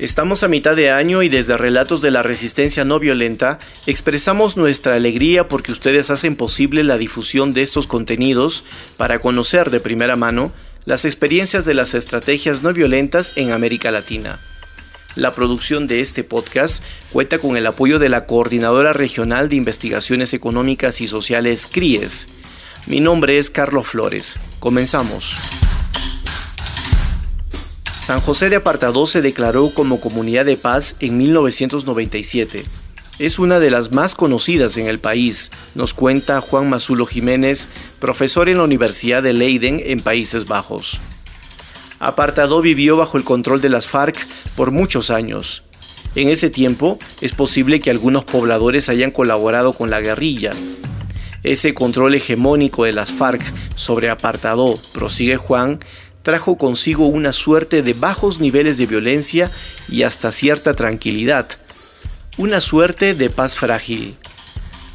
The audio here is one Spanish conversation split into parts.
Estamos a mitad de año y desde Relatos de la Resistencia No Violenta expresamos nuestra alegría porque ustedes hacen posible la difusión de estos contenidos para conocer de primera mano las experiencias de las estrategias no violentas en América Latina. La producción de este podcast cuenta con el apoyo de la Coordinadora Regional de Investigaciones Económicas y Sociales CRIES. Mi nombre es Carlos Flores. Comenzamos. San José de Apartadó se declaró como comunidad de paz en 1997. Es una de las más conocidas en el país, nos cuenta Juan Mazulo Jiménez, profesor en la Universidad de Leiden en Países Bajos. Apartadó vivió bajo el control de las FARC por muchos años. En ese tiempo es posible que algunos pobladores hayan colaborado con la guerrilla. Ese control hegemónico de las FARC sobre Apartadó, prosigue Juan, trajo consigo una suerte de bajos niveles de violencia y hasta cierta tranquilidad, una suerte de paz frágil.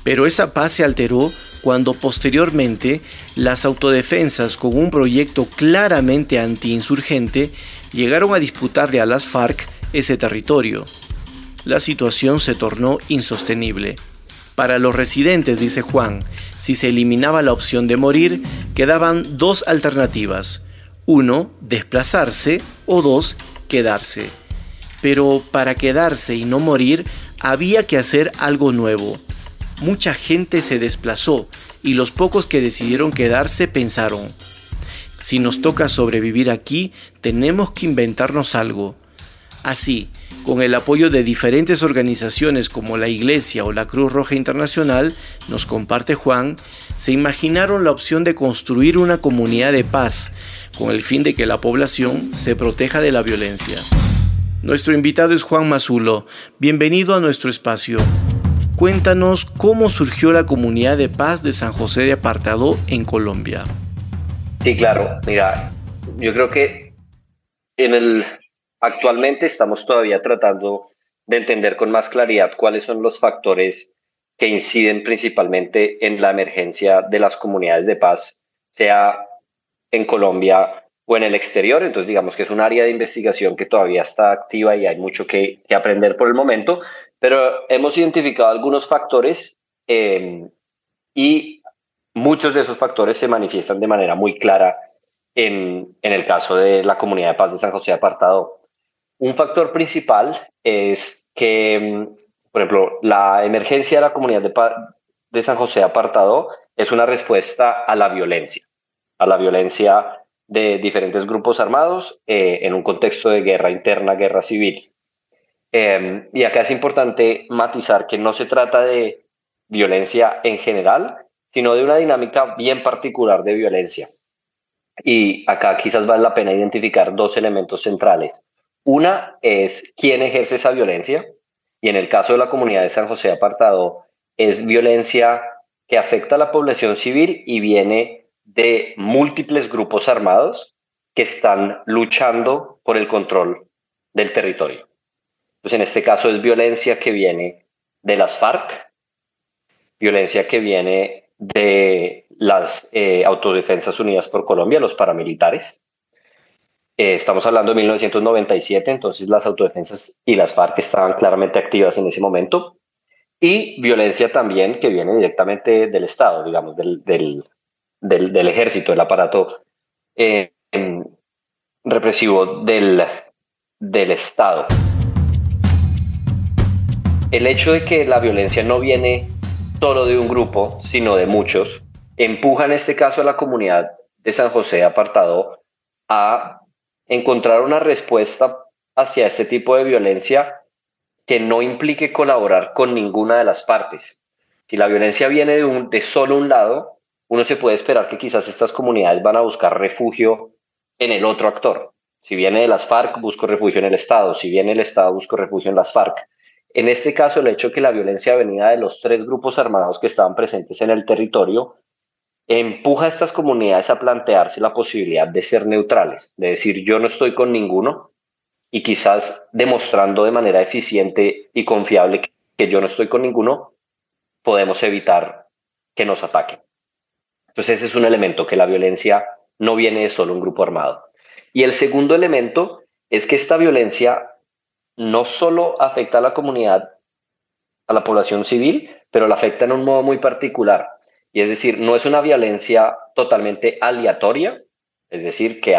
Pero esa paz se alteró cuando posteriormente las autodefensas con un proyecto claramente antiinsurgente llegaron a disputarle a las FARC ese territorio. La situación se tornó insostenible. Para los residentes, dice Juan, si se eliminaba la opción de morir, quedaban dos alternativas, uno, desplazarse o dos, quedarse. Pero para quedarse y no morir había que hacer algo nuevo. Mucha gente se desplazó y los pocos que decidieron quedarse pensaron, si nos toca sobrevivir aquí, tenemos que inventarnos algo. Así, con el apoyo de diferentes organizaciones como la Iglesia o la Cruz Roja Internacional, nos comparte Juan, se imaginaron la opción de construir una comunidad de paz, con el fin de que la población se proteja de la violencia. Nuestro invitado es Juan Mazulo. Bienvenido a nuestro espacio. Cuéntanos cómo surgió la comunidad de paz de San José de Apartado en Colombia. Sí, claro. Mira, yo creo que en el Actualmente estamos todavía tratando de entender con más claridad cuáles son los factores que inciden principalmente en la emergencia de las comunidades de paz, sea en Colombia o en el exterior. Entonces, digamos que es un área de investigación que todavía está activa y hay mucho que, aprender por el momento, pero hemos identificado algunos factores eh, y muchos de esos factores se manifiestan de manera muy clara en, en el caso de la comunidad de paz de San José Apartado. Un factor principal es que, mm, por ejemplo, la emergencia de la comunidad de, San José Apartado es una respuesta a la violencia, a la violencia de diferentes grupos armados eh, en un contexto de guerra interna, guerra civil. Em, y acá es importante matizar que no se trata de violencia en general, sino de una dinámica bien particular de violencia. Y acá quizás vale la pena identificar dos elementos centrales. Una es quién ejerce esa violencia, y en el caso de la comunidad de San José Apartado, es violencia que afecta a la población civil y viene de múltiples grupos armados que están luchando por el control del territorio. Pues en este caso es violencia que viene de las FARC, violencia que viene de las eh, Autodefensas Unidas por Colombia, los paramilitares, eh, estamos hablando de 1997, entonces las autodefensas y las FARC estaban claramente activas en ese momento. Y violencia también que viene directamente del Estado, digamos, del, del, del, ejército, del aparato eh, represivo del, del Estado. El hecho de que la violencia no viene solo de un grupo, sino de muchos, empuja en este caso a la comunidad de San José apartado a encontrar una respuesta hacia este tipo de violencia que no implique colaborar con ninguna de las partes. Si la violencia viene de, de solo un lado, uno se puede esperar que quizás estas comunidades van a buscar refugio en el otro actor. Si viene de las FARC, busco refugio en el Estado. Si viene el Estado, busco refugio en las FARC. En este caso, el hecho de que la violencia venida de los tres grupos armados que estaban presentes en el territorio empuja a estas comunidades a plantearse la posibilidad de ser neutrales, de decir yo no estoy con ninguno y quizás demostrando de manera eficiente y confiable que yo no estoy con ninguno, podemos evitar que nos ataquen. Entonces ese es un elemento, que la violencia no viene de solo un grupo armado. Y el segundo elemento es que esta violencia no solo afecta a la comunidad, a la población civil, pero la afecta en un modo muy particular. Y es decir, no es una violencia totalmente aleatoria, es decir, que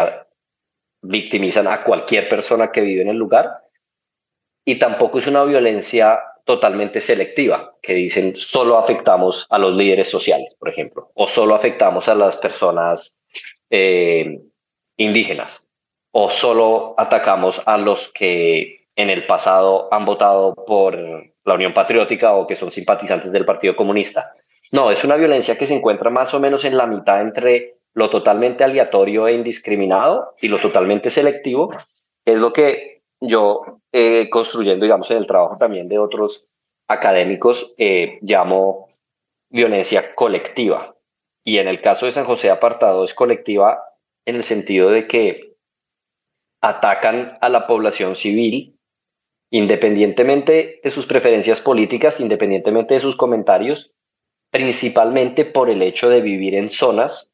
victimizan a cualquier persona que vive en el lugar, y tampoco es una violencia totalmente selectiva, que dicen solo afectamos a los líderes sociales, por ejemplo, o solo afectamos a las personas eh, indígenas, o solo atacamos a los que en el pasado han votado por la Unión Patriótica o que son simpatizantes del Partido Comunista. No, es una violencia que se encuentra más o menos en la mitad entre lo totalmente aleatorio e indiscriminado y lo totalmente selectivo, es lo que yo eh, construyendo, digamos, en el trabajo también de otros académicos, eh, llamo violencia colectiva. Y en el caso de San José Apartado es colectiva en el sentido de que atacan a la población civil independientemente de sus preferencias políticas, independientemente de sus comentarios, principalmente por el hecho de vivir en zonas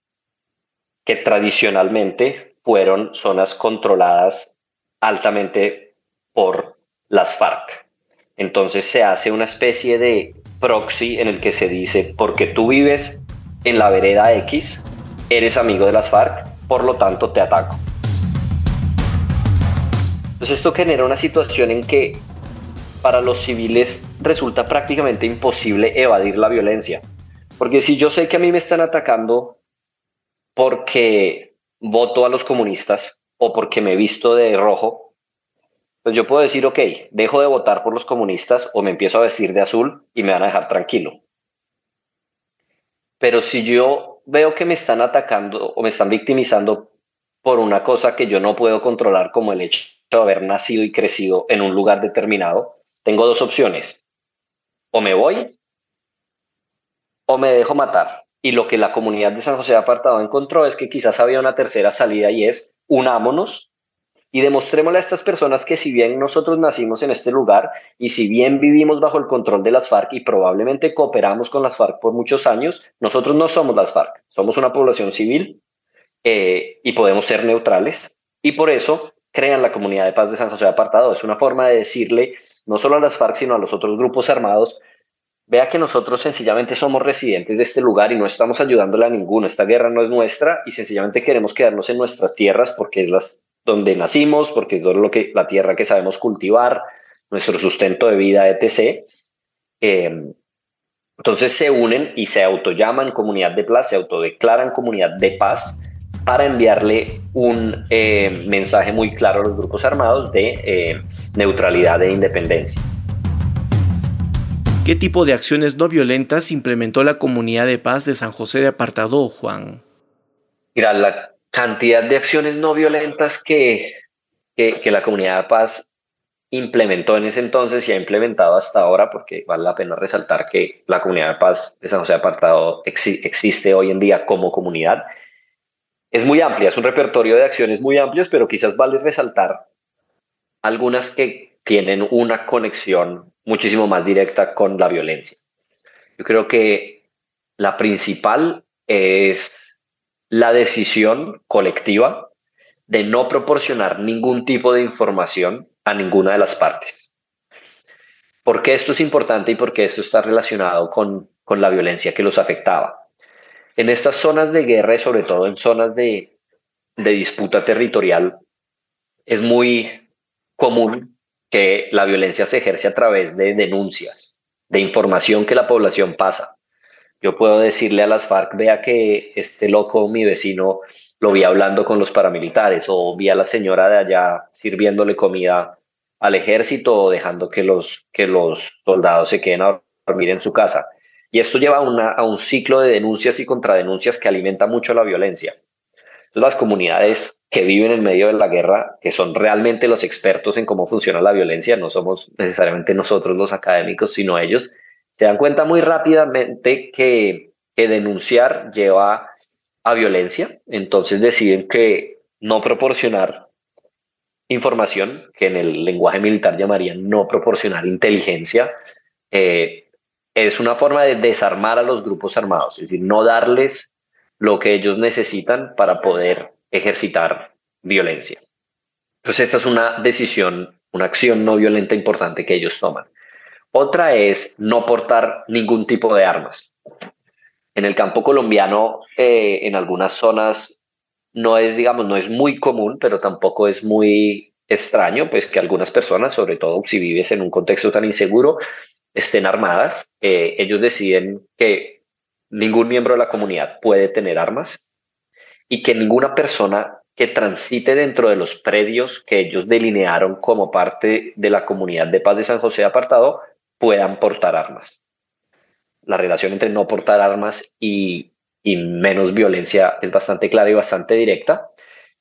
que tradicionalmente fueron zonas controladas altamente por las FARC. Entonces se hace una especie de proxy en el que se dice, porque tú vives en la vereda X, eres amigo de las FARC, por lo tanto te ataco. Entonces esto genera una situación en que para los civiles resulta prácticamente imposible evadir la violencia. Porque si yo sé que a mí me están atacando porque voto a los comunistas, o porque me visto de rojo, pues yo puedo decir, ok, dejo de votar por los comunistas o me empiezo a vestir de azul y me van a dejar tranquilo. Pero si yo veo que me están atacando o me están victimizando por una cosa que yo no puedo controlar, como el hecho de haber nacido y crecido en un lugar determinado, tengo dos opciones. O me voy o me dejo matar. Y lo que la comunidad de San José de Apartado encontró es que quizás había una tercera salida y es unámonos y demostrémosle a estas personas que si bien nosotros nacimos en este lugar y si bien vivimos bajo el control de las FARC y probablemente cooperamos con las FARC por muchos años, nosotros no somos las FARC, somos una población civil eh, y podemos ser neutrales. Y por eso crean la comunidad de paz de San José de Apartado. Es una forma de decirle no solo a las FARC, sino a los otros grupos armados, vea que nosotros sencillamente somos residentes de este lugar y no estamos ayudándole a ninguno. Esta guerra no es nuestra y sencillamente queremos quedarnos en nuestras tierras porque es las donde nacimos, porque es lo que, la tierra que sabemos cultivar, nuestro sustento de vida, etc. Em, entonces se unen y se autollaman comunidad de paz, se autodeclaran comunidad de paz para enviarle un eh, mensaje muy claro a los grupos armados de eh, neutralidad e independencia. ¿Qué tipo de acciones no violentas implementó la comunidad de paz de San José de Apartado, Juan? Mira, la cantidad de acciones no violentas que, que, la comunidad de paz implementó en ese entonces y ha implementado hasta ahora, porque vale la pena resaltar que la comunidad de paz de San José de Apartado existe hoy en día como comunidad, es muy amplia, es un repertorio de acciones muy amplias, pero quizás vale resaltar algunas que tienen una conexión muchísimo más directa con la violencia. Yo creo que la principal es la decisión colectiva de no proporcionar ningún tipo de información a ninguna de las partes. ¿Por qué esto es importante y por qué esto está relacionado con, con la violencia que los afectaba? En estas zonas de guerra y sobre todo en zonas de, de disputa territorial, es muy común que la violencia se ejerce a través de denuncias, de información que la población pasa. Yo puedo decirle a las FARC, vea que este loco, mi vecino, lo vi hablando con los paramilitares o vi a la señora de allá sirviéndole comida al ejército o dejando que los, que los soldados se queden a dormir en su casa. Y esto lleva a un ciclo de denuncias y contradenuncias que alimenta mucho la violencia. Las comunidades que viven en medio de la guerra, que son realmente los expertos en cómo funciona la violencia, no somos necesariamente nosotros los académicos, sino ellos, se dan cuenta muy rápidamente que, denunciar lleva a violencia, entonces deciden que no proporcionar información, que en el lenguaje militar llamarían no proporcionar inteligencia, eh, es una forma de desarmar a los grupos armados, es decir, no darles lo que ellos necesitan para poder ejercitar violencia. Entonces, esta es una decisión, una acción no violenta importante que ellos toman. Otra es no portar ningún tipo de armas. En el campo colombiano, eh, en algunas zonas, no es, digamos, no es muy común, pero tampoco es muy extraño, pues que algunas personas, sobre todo si vives en un contexto tan inseguro, estén armadas. Eh, ellos deciden que ningún miembro de la comunidad puede tener armas y que ninguna persona que transite dentro de los predios que ellos delinearon como parte de la comunidad de paz de San José apartado puedan portar armas. La relación entre no portar armas y, menos violencia es bastante clara y bastante directa.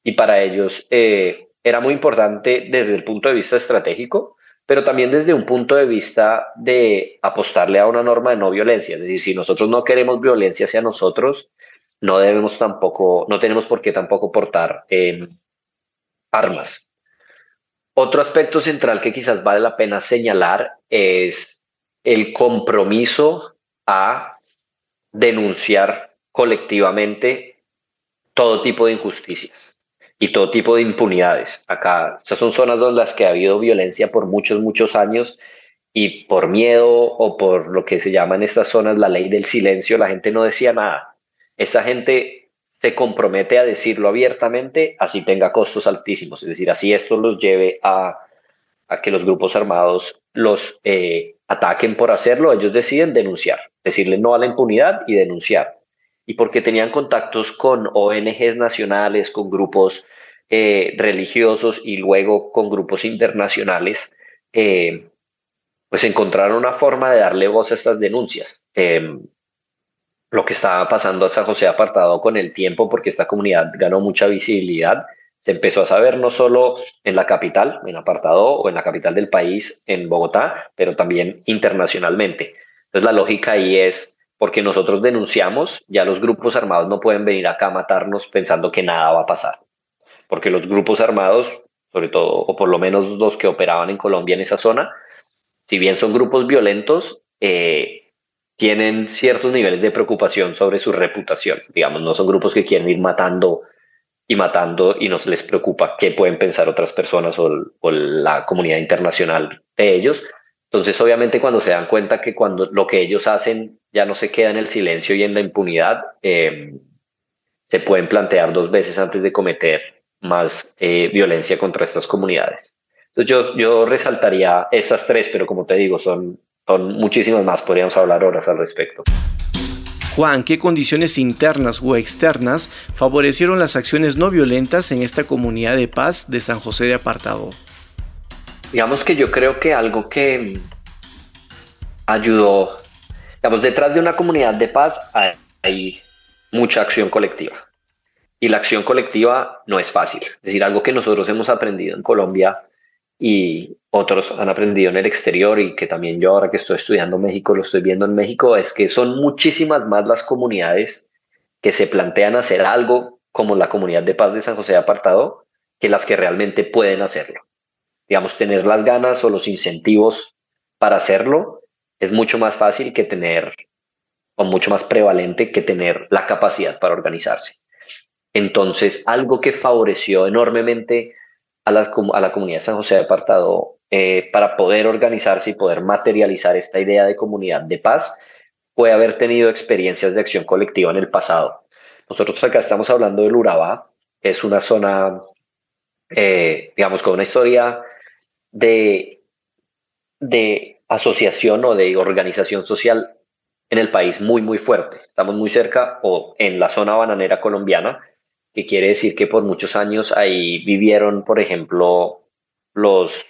Y para ellos eh, era muy importante desde el punto de vista estratégico, pero también desde un punto de vista de apostarle a una norma de no violencia. Es decir, si nosotros no queremos violencia hacia nosotros, no debemos tampoco, no tenemos por qué tampoco portar armas. Otro aspecto central que quizás vale la pena señalar es el compromiso a denunciar colectivamente todo tipo de injusticias y todo tipo de impunidades. Acá, estas son zonas donde las que ha habido violencia por muchos, muchos años y por miedo o por lo que se llama en estas zonas la ley del silencio, la gente no decía nada. Esta gente se compromete a decirlo abiertamente, así tenga costos altísimos. Es decir, así esto los lleve a, que los grupos armados los eh, ataquen por hacerlo, ellos deciden denunciar, decirle no a la impunidad y denunciar. Y porque tenían contactos con ONGs nacionales, con grupos eh, religiosos y luego con grupos internacionales, eh, pues encontraron una forma de darle voz a estas denuncias. Em, lo que estaba pasando a San José apartado con el tiempo, porque esta comunidad ganó mucha visibilidad, se empezó a saber no solo en la capital, en apartado o en la capital del país, en Bogotá, pero también internacionalmente. Entonces la lógica ahí es, porque nosotros denunciamos, ya los grupos armados no pueden venir acá a matarnos pensando que nada va a pasar. Porque los grupos armados, sobre todo, o por lo menos los que operaban en Colombia en esa zona, si bien son grupos violentos, eh, tienen ciertos niveles de preocupación sobre su reputación. Digamos, no son grupos que quieren ir matando y matando y no se les preocupa qué pueden pensar otras personas o, la comunidad internacional de ellos. Entonces, obviamente, cuando se dan cuenta que cuando lo que ellos hacen ya no se queda en el silencio y en la impunidad, em, se pueden plantear dos veces antes de cometer más eh, violencia contra estas comunidades. Entonces, yo, yo resaltaría estas tres, pero como te digo, son son muchísimas más, podríamos hablar horas al respecto. Juan, ¿qué condiciones internas o externas favorecieron las acciones no violentas en esta comunidad de paz de San José de Apartado? Digamos que yo creo que algo que ayudó, digamos, detrás de una comunidad de paz hay mucha acción colectiva. Y la acción colectiva no es fácil. Es decir, algo que nosotros hemos aprendido en Colombia y otros han aprendido en el exterior y que también yo ahora que estoy estudiando México lo estoy viendo en México, es que son muchísimas más las comunidades que se plantean hacer algo como la comunidad de paz de San José de Apartado que las que realmente pueden hacerlo. Digamos, tener las ganas o los incentivos para hacerlo es mucho más fácil que tener, o mucho más prevalente que tener la capacidad para organizarse. Entonces, algo que favoreció enormemente a, a la comunidad de San José de Apartado eh, para poder organizarse y poder materializar esta idea de comunidad de paz puede haber tenido experiencias de acción colectiva en el pasado. Nosotros acá estamos hablando del Urabá, es una zona, eh, digamos, con una historia de, de asociación o de organización social en el país muy, muy fuerte. Estamos muy cerca o en la zona bananera colombiana, que quiere decir que por muchos años ahí vivieron, por ejemplo, los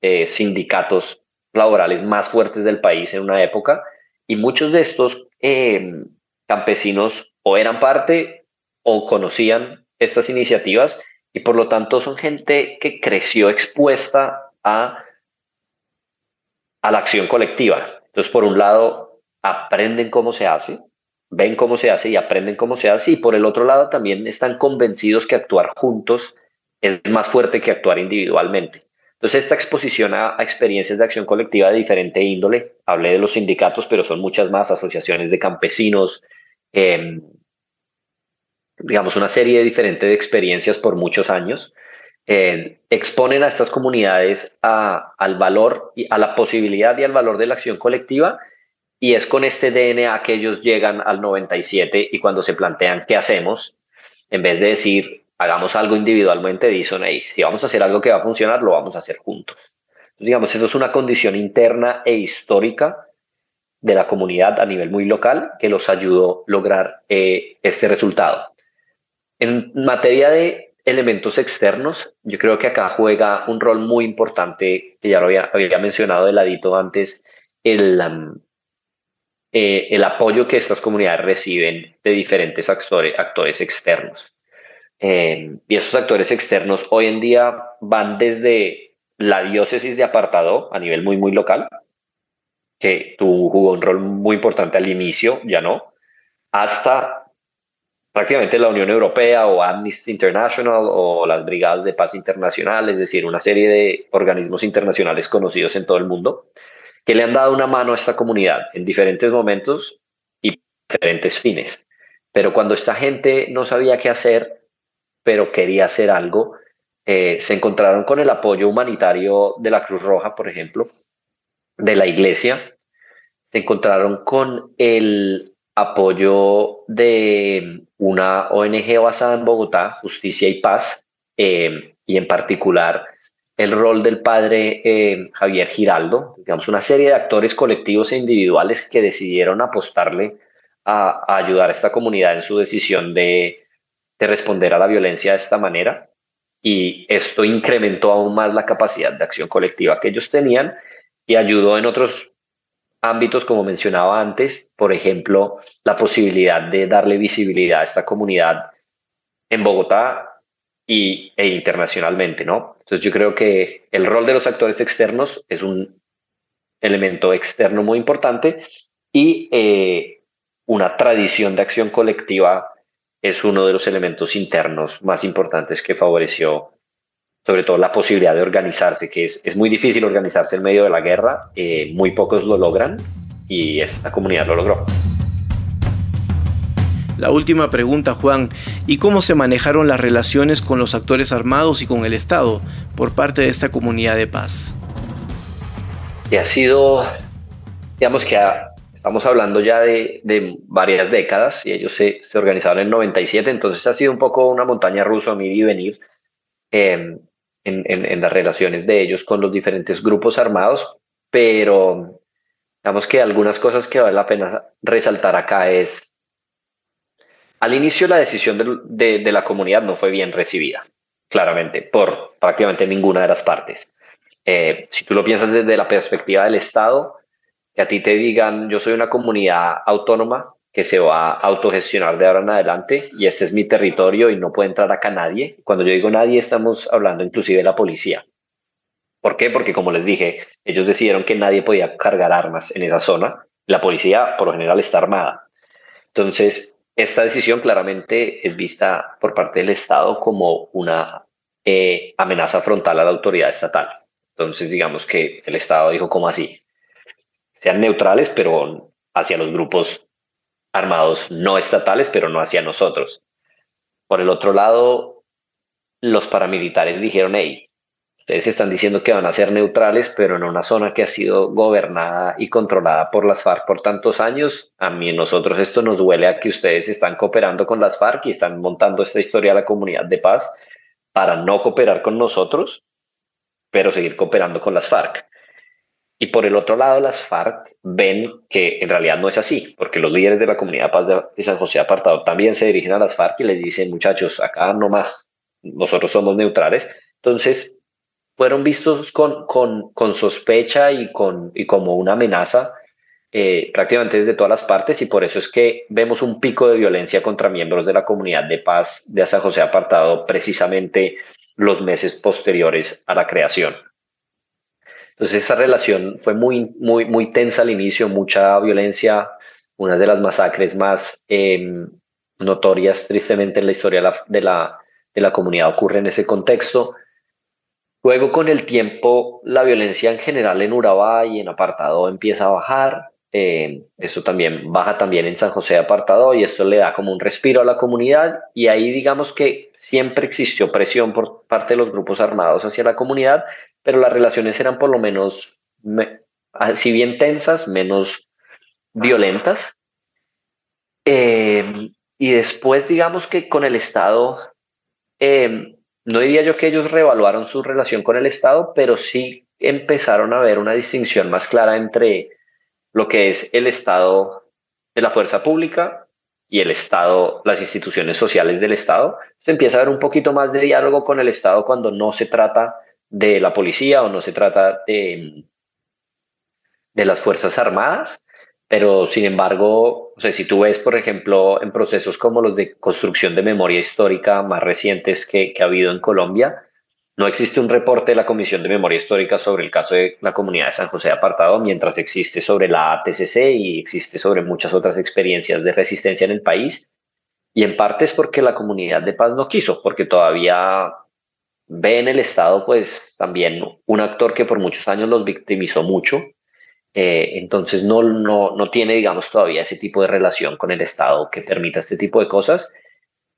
eh, sindicatos laborales más fuertes del país en una época, y muchos de estos em, campesinos o eran parte o conocían estas iniciativas y por lo tanto son gente que creció expuesta a, a la acción colectiva. Entonces, por un lado, aprenden cómo se hace, ven cómo se hace y aprenden cómo se hace, y por el otro lado también están convencidos que actuar juntos es más fuerte que actuar individualmente. Entonces, esta exposición a, experiencias de acción colectiva de diferente índole, hablé de los sindicatos, pero son muchas más, asociaciones de campesinos, eh, digamos, una serie de diferentes experiencias por muchos años, eh, exponen a estas comunidades al valor, y a la posibilidad y al valor de la acción colectiva, y es con este DNA que ellos llegan al 97 y cuando se plantean qué hacemos, en vez de decir hagamos algo individualmente, dicen, hey, si vamos a hacer algo que va a funcionar, lo vamos a hacer juntos. digamos, eso es una condición interna e histórica de la comunidad a nivel muy local que los ayudó a lograr eh, este resultado. En materia de elementos externos, yo creo que acá juega un rol muy importante, que ya lo había, mencionado de ladito antes, el, eh, el apoyo que estas comunidades reciben de diferentes actores, actores externos. Eh, y esos actores externos hoy en día van desde la diócesis de apartado a nivel muy, muy local, que tuvo, jugó un rol muy importante al inicio, ya no, hasta prácticamente la Unión Europea o Amnesty International o las Brigadas de Paz Internacional, es decir, una serie de organismos internacionales conocidos en todo el mundo, que le han dado una mano a esta comunidad en diferentes momentos y diferentes fines. Pero cuando esta gente no sabía qué hacer, pero quería hacer algo, eh, se encontraron con el apoyo humanitario de la Cruz Roja, por ejemplo, de la Iglesia, se encontraron con el apoyo de una ONG basada en Bogotá, Justicia y Paz, eh, y en particular el rol del padre eh, Javier Giraldo, digamos, una serie de actores colectivos e individuales que decidieron apostarle a, ayudar a esta comunidad en su decisión de, de responder a la violencia de esta manera. Y esto incrementó aún más la capacidad de acción colectiva que ellos tenían y ayudó en otros ámbitos, como mencionaba antes, por ejemplo, la posibilidad de darle visibilidad a esta comunidad en Bogotá y, e internacionalmente, ¿no? Entonces yo creo que el rol de los actores externos es un elemento externo muy importante y eh, una tradición de acción colectiva es uno de los elementos internos más importantes que favoreció sobre todo la posibilidad de organizarse, que es, es muy difícil organizarse en medio de la guerra, eh, muy pocos lo logran y esta comunidad lo logró. La última pregunta, Juan, ¿y cómo se manejaron las relaciones con los actores armados y con el Estado por parte de esta comunidad de paz? Que ha sido, digamos que estamos hablando ya de, de, varias décadas y ellos se, se, organizaron en 97, entonces ha sido un poco una montaña rusa a mí y venir. Eh, en, las relaciones de ellos con los diferentes grupos armados, pero digamos que algunas cosas que vale la pena resaltar acá es, al inicio la decisión de, de, la comunidad no fue bien recibida, claramente, por prácticamente ninguna de las partes. Eh, si tú lo piensas desde la perspectiva del Estado, que a ti te digan, yo soy una comunidad autónoma, que se va a autogestionar de ahora en adelante y este es mi territorio y no puede entrar acá nadie. Cuando yo digo nadie, estamos hablando inclusive de la policía. ¿Por qué? Porque como les dije, ellos decidieron que nadie podía cargar armas en esa zona. La policía por lo general está armada. Entonces, esta decisión claramente es vista por parte del Estado como una eh, amenaza frontal a la autoridad estatal. Entonces, digamos que el Estado dijo, ¿cómo así? Sean neutrales, pero hacia los grupos armados no estatales, pero no hacia nosotros. Por el otro lado, los paramilitares dijeron, hey, ustedes están diciendo que van a ser neutrales, pero en una zona que ha sido gobernada y controlada por las FARC por tantos años, a mí nosotros esto nos huele a que ustedes están cooperando con las FARC y están montando esta historia a la comunidad de paz para no cooperar con nosotros, pero seguir cooperando con las FARC. Y por el otro lado, las FARC ven que en realidad no es así, porque los líderes de la comunidad Paz de San José Apartado también se dirigen a las FARC y les dicen, muchachos, acá no más, nosotros somos neutrales. Entonces, fueron vistos con, con, con sospecha y, con, y como una amenaza eh, prácticamente desde todas las partes y por eso es que vemos un pico de violencia contra miembros de la comunidad de paz de San José Apartado precisamente los meses posteriores a la creación. Entonces esa relación fue muy, muy, muy tensa al inicio, mucha violencia, una de las masacres más em, notorias tristemente en la historia de la, de la comunidad ocurre en ese contexto. Luego, con el tiempo, la violencia en general en Urabá y en apartado empieza a bajar. Eh, eso también baja también en San José de Apartado y esto le da como un respiro a la comunidad y ahí digamos que siempre existió presión por parte de los grupos armados hacia la comunidad, pero las relaciones eran por lo menos, si bien tensas, menos violentas. Eh, y después digamos que con el Estado, eh, no diría yo que ellos reevaluaron su relación con el Estado, pero sí empezaron a ver una distinción más clara entre lo que es el Estado de la fuerza pública y el Estado, las instituciones sociales del Estado. Se empieza a ver un poquito más de diálogo con el Estado cuando no se trata de la policía o no se trata de, de las Fuerzas Armadas, pero sin embargo, o sea, si tú ves, por ejemplo, en procesos como los de construcción de memoria histórica más recientes que, ha habido en Colombia, no existe un reporte de la Comisión de Memoria Histórica sobre el caso de la comunidad de San José Apartado, mientras existe sobre la ATCC y existe sobre muchas otras experiencias de resistencia en el país. Y en parte es porque la comunidad de paz no quiso, porque todavía ve en el Estado, pues también un actor que por muchos años los victimizó mucho. Eh, entonces no, no, no tiene, digamos, todavía ese tipo de relación con el Estado que permita este tipo de cosas.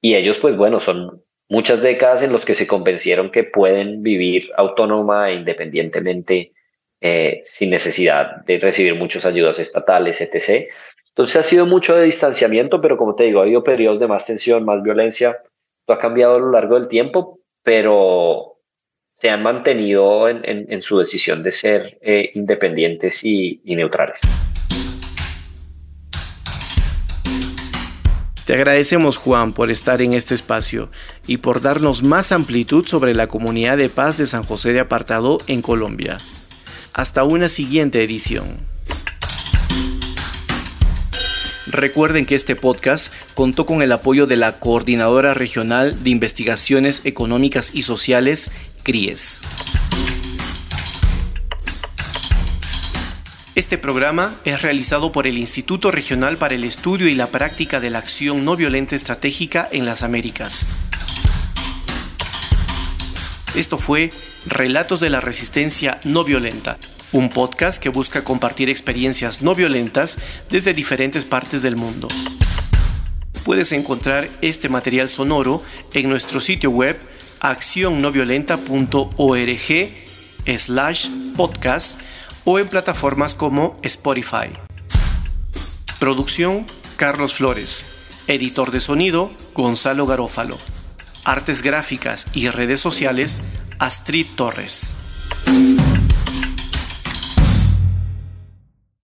Y ellos, pues bueno, son muchas décadas en los que se convencieron que pueden vivir autónoma e independientemente eh, sin necesidad de recibir muchas ayudas estatales, etc. Entonces ha sido mucho de distanciamiento, pero como te digo, ha habido periodos de más tensión, más violencia. Esto ha cambiado a lo largo del tiempo, pero se han mantenido en, su decisión de ser eh, independientes y neutrales. Te agradecemos Juan por estar en este espacio y por darnos más amplitud sobre la comunidad de paz de San José de Apartado en Colombia. Hasta una siguiente edición. Recuerden que este podcast contó con el apoyo de la Coordinadora Regional de Investigaciones Económicas y Sociales, CRIES. Este programa es realizado por el Instituto Regional para el Estudio y la Práctica de la Acción No Violenta Estratégica en las Américas. Esto fue Relatos de la Resistencia No Violenta, un podcast que busca compartir experiencias no violentas desde diferentes partes del mundo. Puedes encontrar este material sonoro en nuestro sitio web accionnoviolenta.org slash podcast o en plataformas como Spotify. Producción Carlos Flores. Editor de sonido Gonzalo Garófalo. Artes gráficas y redes sociales Astrid Torres.